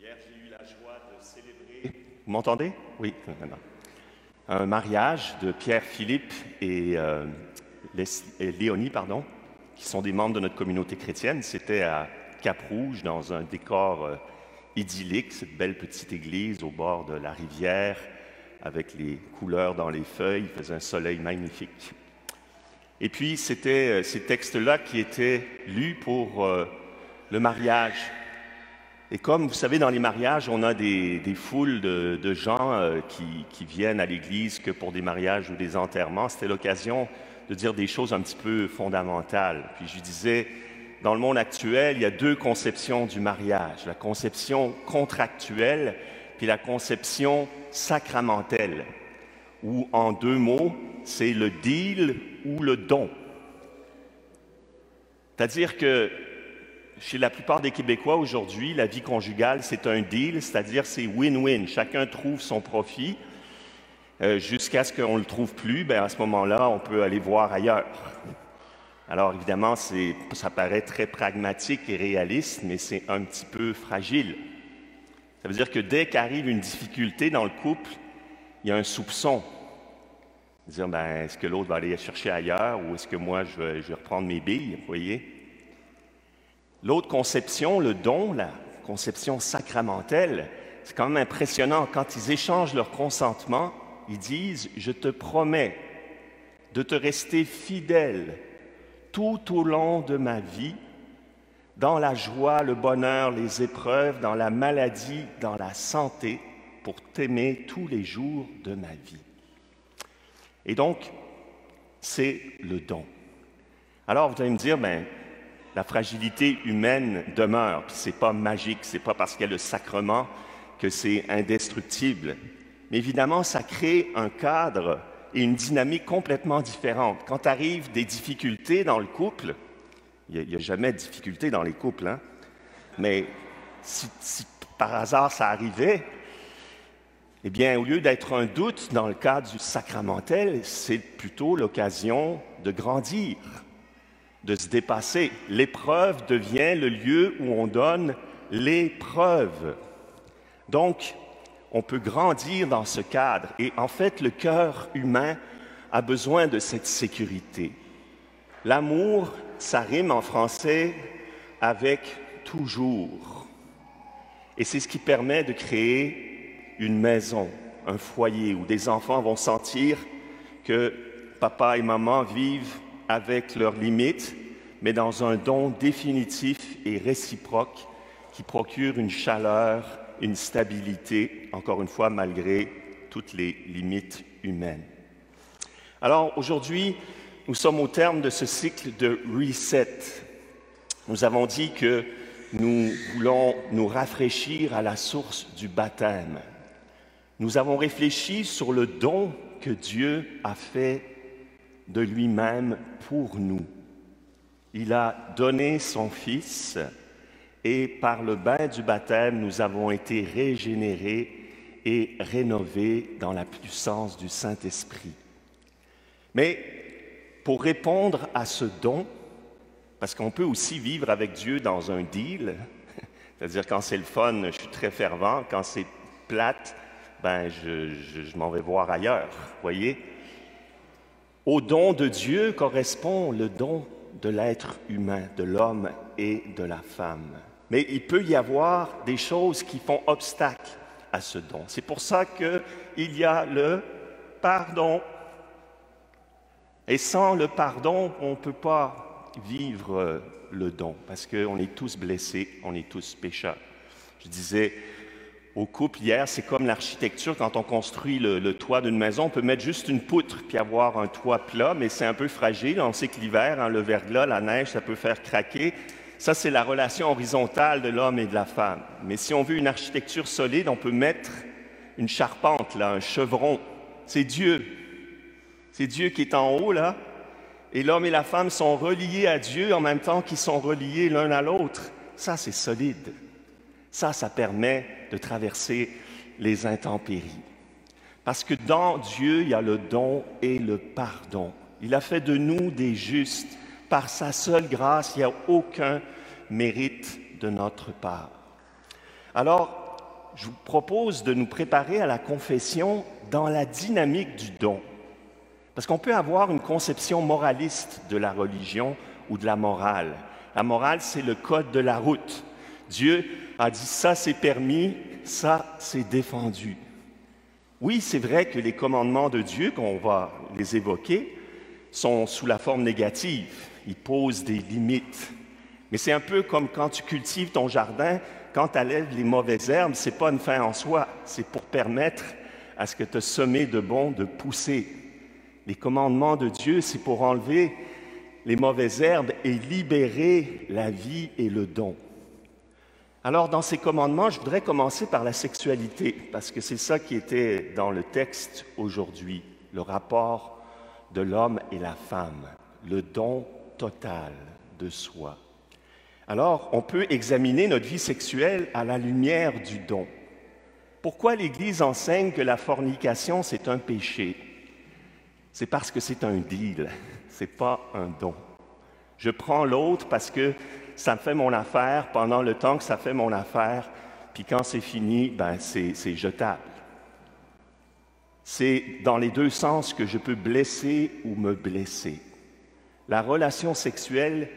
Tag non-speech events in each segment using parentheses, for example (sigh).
Hier, j'ai eu la joie de célébrer. Vous m'entendez? Oui. Un mariage de Pierre Philippe et, euh, et Léonie, pardon, qui sont des membres de notre communauté chrétienne. C'était à Cap-Rouge, dans un décor euh, idyllique, cette belle petite église au bord de la rivière, avec les couleurs dans les feuilles. Il faisait un soleil magnifique. Et puis, c'était euh, ces textes-là qui étaient lus pour le mariage. Et comme vous savez, dans les mariages, on a des, foules de, gens euh, qui, viennent à l'église que pour des mariages ou des enterrements, c'était l'occasion de dire des choses un petit peu fondamentales. Puis je disais, dans le monde actuel, il y a deux conceptions du mariage, la conception contractuelle puis la conception sacramentelle, où en deux mots, c'est le deal ou le don. C'est-à-dire que chez la plupart des Québécois aujourd'hui, la vie conjugale, c'est un deal, c'est-à-dire c'est win-win. Chacun trouve son profit euh, jusqu'à ce qu'on ne le trouve plus. Ben, à ce moment-là, on peut aller voir ailleurs. Alors évidemment, ça paraît très pragmatique et réaliste, mais c'est un petit peu fragile. Ça veut dire que dès qu'arrive une difficulté dans le couple, il y a un soupçon. Dire, ben, est-ce que l'autre va aller chercher ailleurs ou est-ce que moi, je vais reprendre mes billes, vous voyez? L'autre conception, le don, la conception sacramentelle, c'est quand même impressionnant. Quand ils échangent leur consentement, ils disent, je te promets de te rester fidèle tout au long de ma vie, dans la joie, le bonheur, les épreuves, dans la maladie, dans la santé, pour t'aimer tous les jours de ma vie. Et donc, c'est le don. Alors, vous allez me dire, ben, la fragilité humaine demeure, c'est pas magique, c'est pas parce qu'il y a le sacrement que c'est indestructible. Mais évidemment, ça crée un cadre et une dynamique complètement différente. Quand arrivent des difficultés dans le couple, il n'y a, jamais de difficultés dans les couples, hein? mais si, si par hasard ça arrivait, eh bien, au lieu d'être un doute dans le cadre du sacramentel, c'est plutôt l'occasion de grandir, de se dépasser. L'épreuve devient le lieu où on donne l'épreuve. Donc, on peut grandir dans ce cadre. Et en fait, le cœur humain a besoin de cette sécurité. L'amour, ça rime en français avec toujours. Et c'est ce qui permet de créer une maison, un foyer où des enfants vont sentir que papa et maman vivent avec leurs limites, mais dans un don définitif et réciproque qui procure une chaleur, une stabilité, encore une fois, malgré toutes les limites humaines. Alors aujourd'hui, nous sommes au terme de ce cycle de reset. Nous avons dit que nous voulons nous rafraîchir à la source du baptême. Nous avons réfléchi sur le don que Dieu a fait de lui-même pour nous. Il a donné son Fils et par le bain du baptême, nous avons été régénérés et rénovés dans la puissance du Saint-Esprit. Mais pour répondre à ce don, parce qu'on peut aussi vivre avec Dieu dans un deal, (laughs) c'est-à-dire quand c'est le fun, je suis très fervent, quand c'est plate, ben je, je, je m'en vais voir ailleurs, voyez? Au don de Dieu correspond le don de l'être humain, de l'homme et de la femme. Mais il peut y avoir des choses qui font obstacle à ce don. C'est pour ça qu'il y a le pardon. Et sans le pardon, on ne peut pas vivre le don, parce qu'on est tous blessés, on est tous pécheurs. Je disais au couple hier, c'est comme l'architecture, quand on construit le, toit d'une maison, on peut mettre juste une poutre puis avoir un toit plat, mais c'est un peu fragile. On sait que l'hiver, hein, le verglas, la neige, ça peut faire craquer. Ça, c'est la relation horizontale de l'homme et de la femme. Mais si on veut une architecture solide, on peut mettre une charpente, là, un chevron. C'est Dieu. C'est Dieu qui est en haut, là. Et l'homme et la femme sont reliés à Dieu en même temps qu'ils sont reliés l'un à l'autre. Ça, c'est solide. Ça, ça permet de traverser les intempéries. Parce que dans Dieu, il y a le don et le pardon. Il a fait de nous des justes. Par sa seule grâce, il n'y a aucun mérite de notre part. Alors, je vous propose de nous préparer à la confession dans la dynamique du don. Parce qu'on peut avoir une conception moraliste de la religion ou de la morale. La morale, c'est le code de la route. Dieu a dit ça c'est permis, ça c'est défendu. Oui, c'est vrai que les commandements de Dieu, qu'on va les évoquer, sont sous la forme négative. Ils posent des limites. Mais c'est un peu comme quand tu cultives ton jardin, quand tu enlèves les mauvaises herbes, ce n'est pas une fin en soi, c'est pour permettre à ce que tu as semé de bon de pousser. Les commandements de Dieu, c'est pour enlever les mauvaises herbes et libérer la vie et le don. Alors, dans ces commandements, je voudrais commencer par la sexualité, parce que c'est ça qui était dans le texte aujourd'hui, le rapport de l'homme et la femme, le don total de soi. Alors, on peut examiner notre vie sexuelle à la lumière du don. Pourquoi l'Église enseigne que la fornication, c'est un péché? C'est parce que c'est un deal, (laughs) ce n'est pas un don. Je prends l'autre parce que ça fait mon affaire pendant le temps que ça fait mon affaire, puis quand c'est fini, ben c'est jetable. C'est dans les deux sens que je peux blesser ou me blesser. La relation sexuelle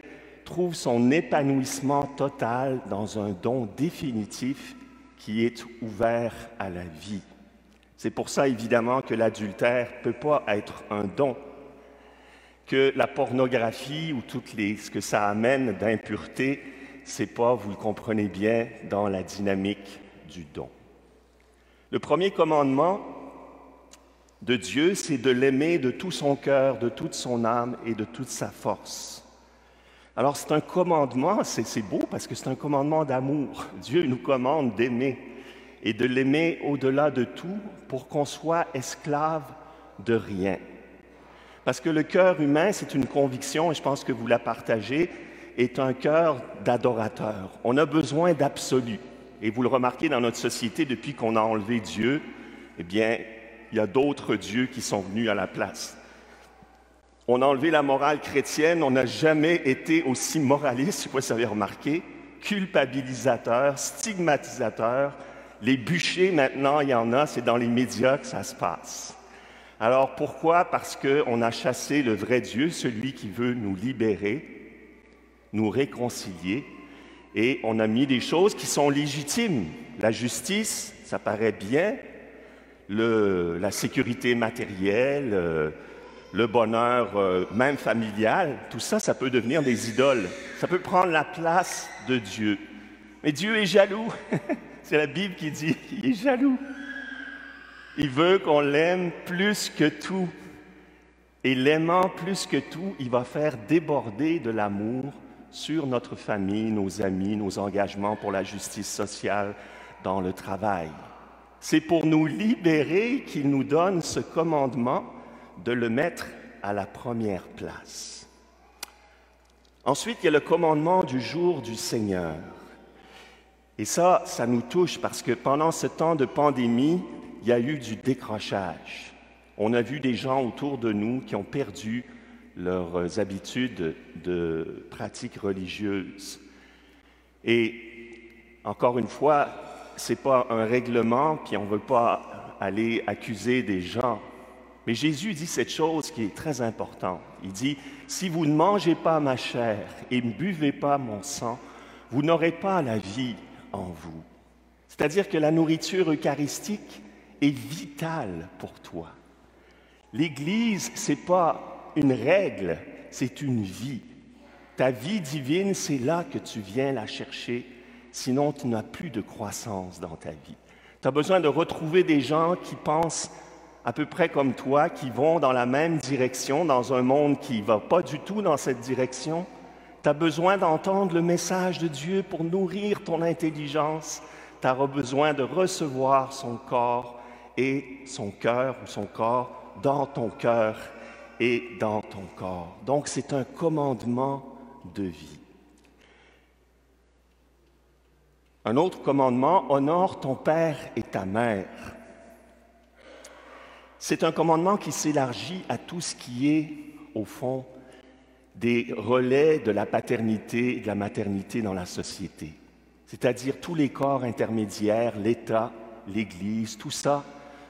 trouve son épanouissement total dans un don définitif qui est ouvert à la vie. C'est pour ça évidemment que l'adultère ne peut pas être un don, que la pornographie ou tout ce que ça amène d'impureté, c'est pas, vous le comprenez bien, dans la dynamique du don. Le premier commandement de Dieu, c'est de l'aimer de tout son cœur, de toute son âme et de toute sa force. Alors c'est un commandement, c'est beau parce que c'est un commandement d'amour. Dieu nous commande d'aimer et de l'aimer au-delà de tout pour qu'on soit esclave de rien. Parce que le cœur humain, c'est une conviction, et je pense que vous la partagez, est un cœur d'adorateur. On a besoin d'absolu. Et vous le remarquez dans notre société, depuis qu'on a enlevé Dieu, eh bien, il y a d'autres dieux qui sont venus à la place. On a enlevé la morale chrétienne, on n'a jamais été aussi moraliste, vous avez remarqué, culpabilisateur, stigmatisateur. Les bûchers, maintenant, il y en a, c'est dans les médias que ça se passe. Alors pourquoi? Parce qu'on a chassé le vrai Dieu, celui qui veut nous libérer, nous réconcilier, et on a mis des choses qui sont légitimes. La justice, ça paraît bien, la sécurité matérielle, euh, le bonheur euh, même familial, tout ça, ça peut devenir des idoles. Ça peut prendre la place de Dieu. Mais Dieu est jaloux. (laughs) C'est la Bible qui dit, il est jaloux. Il veut qu'on l'aime plus que tout. Et l'aimant plus que tout, il va faire déborder de l'amour sur notre famille, nos amis, nos engagements pour la justice sociale dans le travail. C'est pour nous libérer qu'il nous donne ce commandement de le mettre à la première place. Ensuite, il y a le commandement du jour du Seigneur. Et ça, ça nous touche parce que pendant ce temps de pandémie, il y a eu du décrochage. On a vu des gens autour de nous qui ont perdu leurs habitudes de pratique religieuse. Et encore une fois, ce n'est pas un règlement, puis on ne veut pas aller accuser des gens. Mais Jésus dit cette chose qui est très importante. Il dit, si vous ne mangez pas ma chair et ne buvez pas mon sang, vous n'aurez pas la vie en vous. C'est-à-dire que la nourriture eucharistique, est vitale pour toi. L'Église, ce n'est pas une règle, c'est une vie. Ta vie divine, c'est là que tu viens la chercher, sinon tu n'as plus de croissance dans ta vie. Tu as besoin de retrouver des gens qui pensent à peu près comme toi, qui vont dans la même direction, dans un monde qui ne va pas du tout dans cette direction. Tu as besoin d'entendre le message de Dieu pour nourrir ton intelligence. Tu as besoin de recevoir son corps et son cœur ou son corps dans ton cœur et dans ton corps. Donc c'est un commandement de vie. Un autre commandement, honore ton père et ta mère. C'est un commandement qui s'élargit à tout ce qui est, au fond, des relais de la paternité et de la maternité dans la société. c'est-à-dire tous les corps intermédiaires, l'État, l'Église, tout ça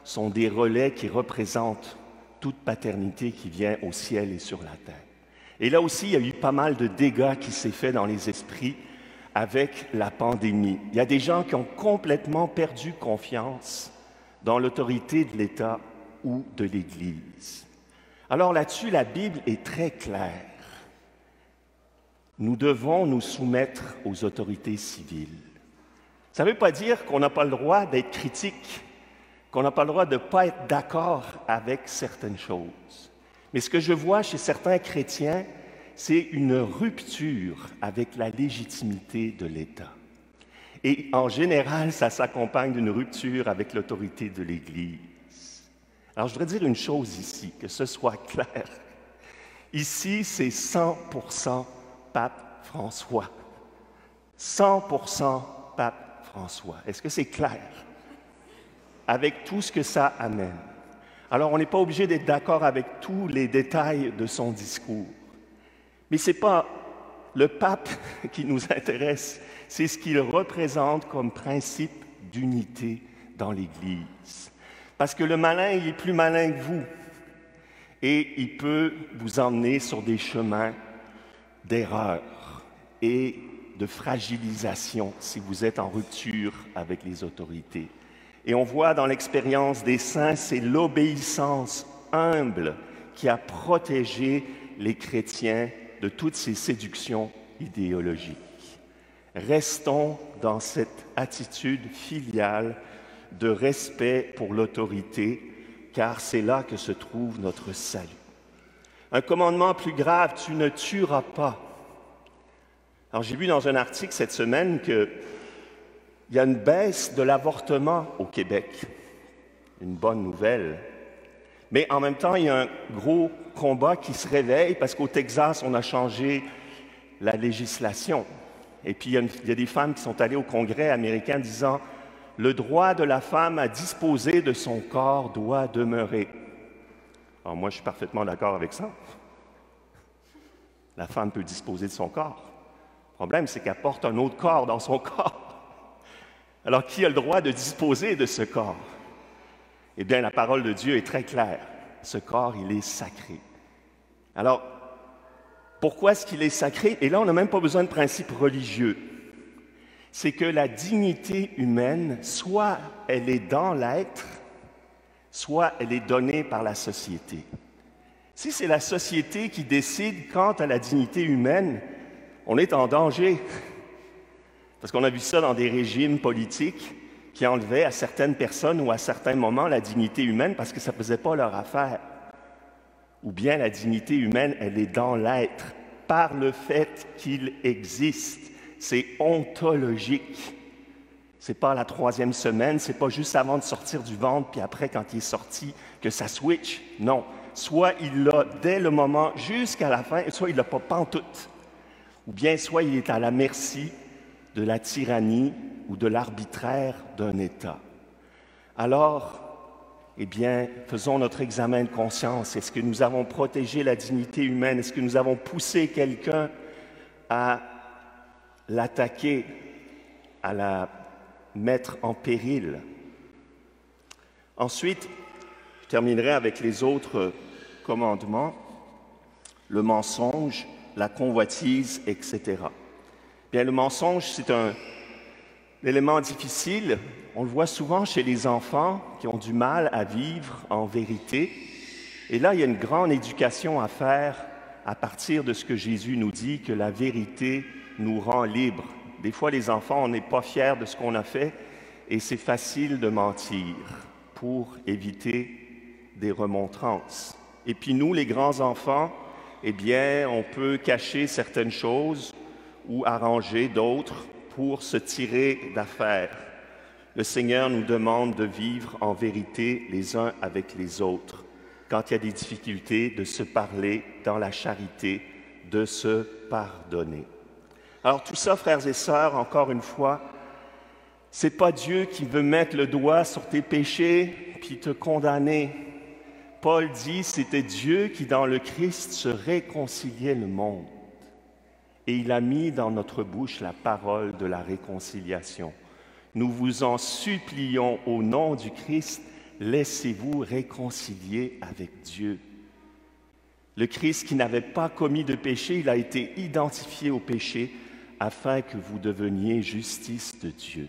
sont des relais qui représentent toute paternité qui vient au ciel et sur la terre. Et là aussi, il y a eu pas mal de dégâts qui s'est fait dans les esprits avec la pandémie. Il y a des gens qui ont complètement perdu confiance dans l'autorité de l'État ou de l'Église. Alors là-dessus, la Bible est très claire. Nous devons nous soumettre aux autorités civiles. Ça ne veut pas dire qu'on n'a pas le droit d'être critique, qu'on n'a pas le droit de ne pas être d'accord avec certaines choses. Mais ce que je vois chez certains chrétiens, c'est une rupture avec la légitimité de l'État. Et en général, ça s'accompagne d'une rupture avec l'autorité de l'Église. Alors, je voudrais dire une chose ici, que ce soit (laughs) clair. Ici, c'est 100% Pape François. 100% Pape François. Est-ce que c'est clair? Avec tout ce que ça amène. Alors, on n'est pas obligé d'être d'accord avec tous les détails de son discours. Mais ce n'est pas le pape (laughs) qui nous intéresse, c'est ce qu'il représente comme principe d'unité dans l'Église. Parce que le malin, il est plus malin que vous. Et il peut vous emmener sur des chemins d'erreur et de fragilisation si vous êtes en rupture avec les autorités. Et on voit dans l'expérience des saints, c'est l'obéissance humble qui a protégé les chrétiens de toutes ces séductions idéologiques. Restons dans cette attitude filiale de respect pour l'autorité, car c'est là que se trouve notre salut. Un commandement plus grave, tu ne tueras pas. Alors j'ai vu dans un article cette semaine qu'il y a une baisse de l'avortement au Québec. Une bonne nouvelle. Mais en même temps, il y a un gros combat qui se réveille parce qu'au Texas, on a changé la législation. Et puis, il il y, a des femmes qui sont allées au Congrès américain disant le droit de la femme à disposer de son corps doit demeurer. Alors moi, je suis parfaitement d'accord avec ça. La femme peut disposer de son corps. Le problème, c'est qu'elle porte un autre corps dans son (laughs) corps. Alors, qui a le droit de disposer de ce corps? Eh bien, la parole de Dieu est très claire. Ce corps, il est sacré. Alors, pourquoi est-ce qu'il est sacré? Et là, on n'a même pas besoin de principes religieux. C'est que la dignité humaine, soit elle est dans l'être, soit elle est donnée par la société. Si c'est la société qui décide quant à la dignité humaine, on est en danger. Parce qu'on a vu ça dans des régimes politiques qui enlevaient à certaines personnes ou à certains moments la dignité humaine parce que ça ne faisait pas leur affaire. Ou bien la dignité humaine, elle est dans l'être, par le fait qu'il existe. C'est ontologique. C'est pas la troisième semaine, c'est pas juste avant de sortir du ventre, puis après, quand il est sorti, que ça switch. Non. Soit il l'a dès le moment jusqu'à la fin, soit il l'a pas pantoute. Ou bien soit il est à la merci de la tyrannie ou de l'arbitraire d'un État. Alors, eh bien, faisons notre examen de conscience. Est-ce que nous avons protégé la dignité humaine? Est-ce que nous avons poussé quelqu'un à l'attaquer, à la mettre en péril? Ensuite, je terminerai avec les autres commandements, le mensonge, la convoitise, etc. Bien, le mensonge, c'est un élément difficile. On le voit souvent chez les enfants qui ont du mal à vivre en vérité. Et là, il y a une grande éducation à faire à partir de ce que Jésus nous dit, que la vérité nous rend libres. Des fois, les enfants, on n'est pas fiers de ce qu'on a fait et c'est facile de mentir pour éviter des remontrances. Et puis nous, les grands enfants, eh bien, on peut cacher certaines choses ou arranger d'autres pour se tirer d'affaire. Le Seigneur nous demande de vivre en vérité les uns avec les autres. Quand il y a des difficultés, de se parler dans la charité, de se pardonner. Alors tout ça, frères et sœurs, encore une fois, c'est pas Dieu qui veut mettre le doigt sur tes péchés puis te condamner. Paul dit, c'était Dieu qui, dans le Christ, se réconciliait le monde. Et il a mis dans notre bouche la parole de la réconciliation. Nous vous en supplions au nom du Christ, laissez-vous réconcilier avec Dieu. Le Christ qui n'avait pas commis de péché, il a été identifié au péché afin que vous deveniez justice de Dieu.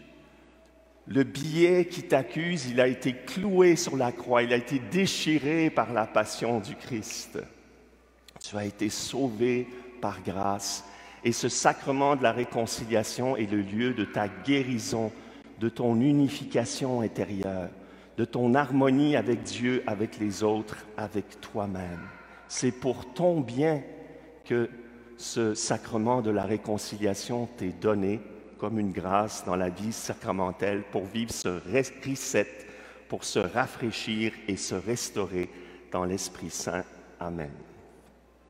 Le billet qui t'accuse, il a été cloué sur la croix, il a été déchiré par la passion du Christ. Tu as été sauvé par grâce et ce sacrement de la réconciliation est le lieu de ta guérison, de ton unification intérieure, de ton harmonie avec Dieu, avec les autres, avec toi-même. C'est pour ton bien que ce sacrement de la réconciliation t'est donné comme une grâce dans la vie sacramentelle pour vivre ce reset, pour se rafraîchir et se restaurer dans l'Esprit Saint. Amen.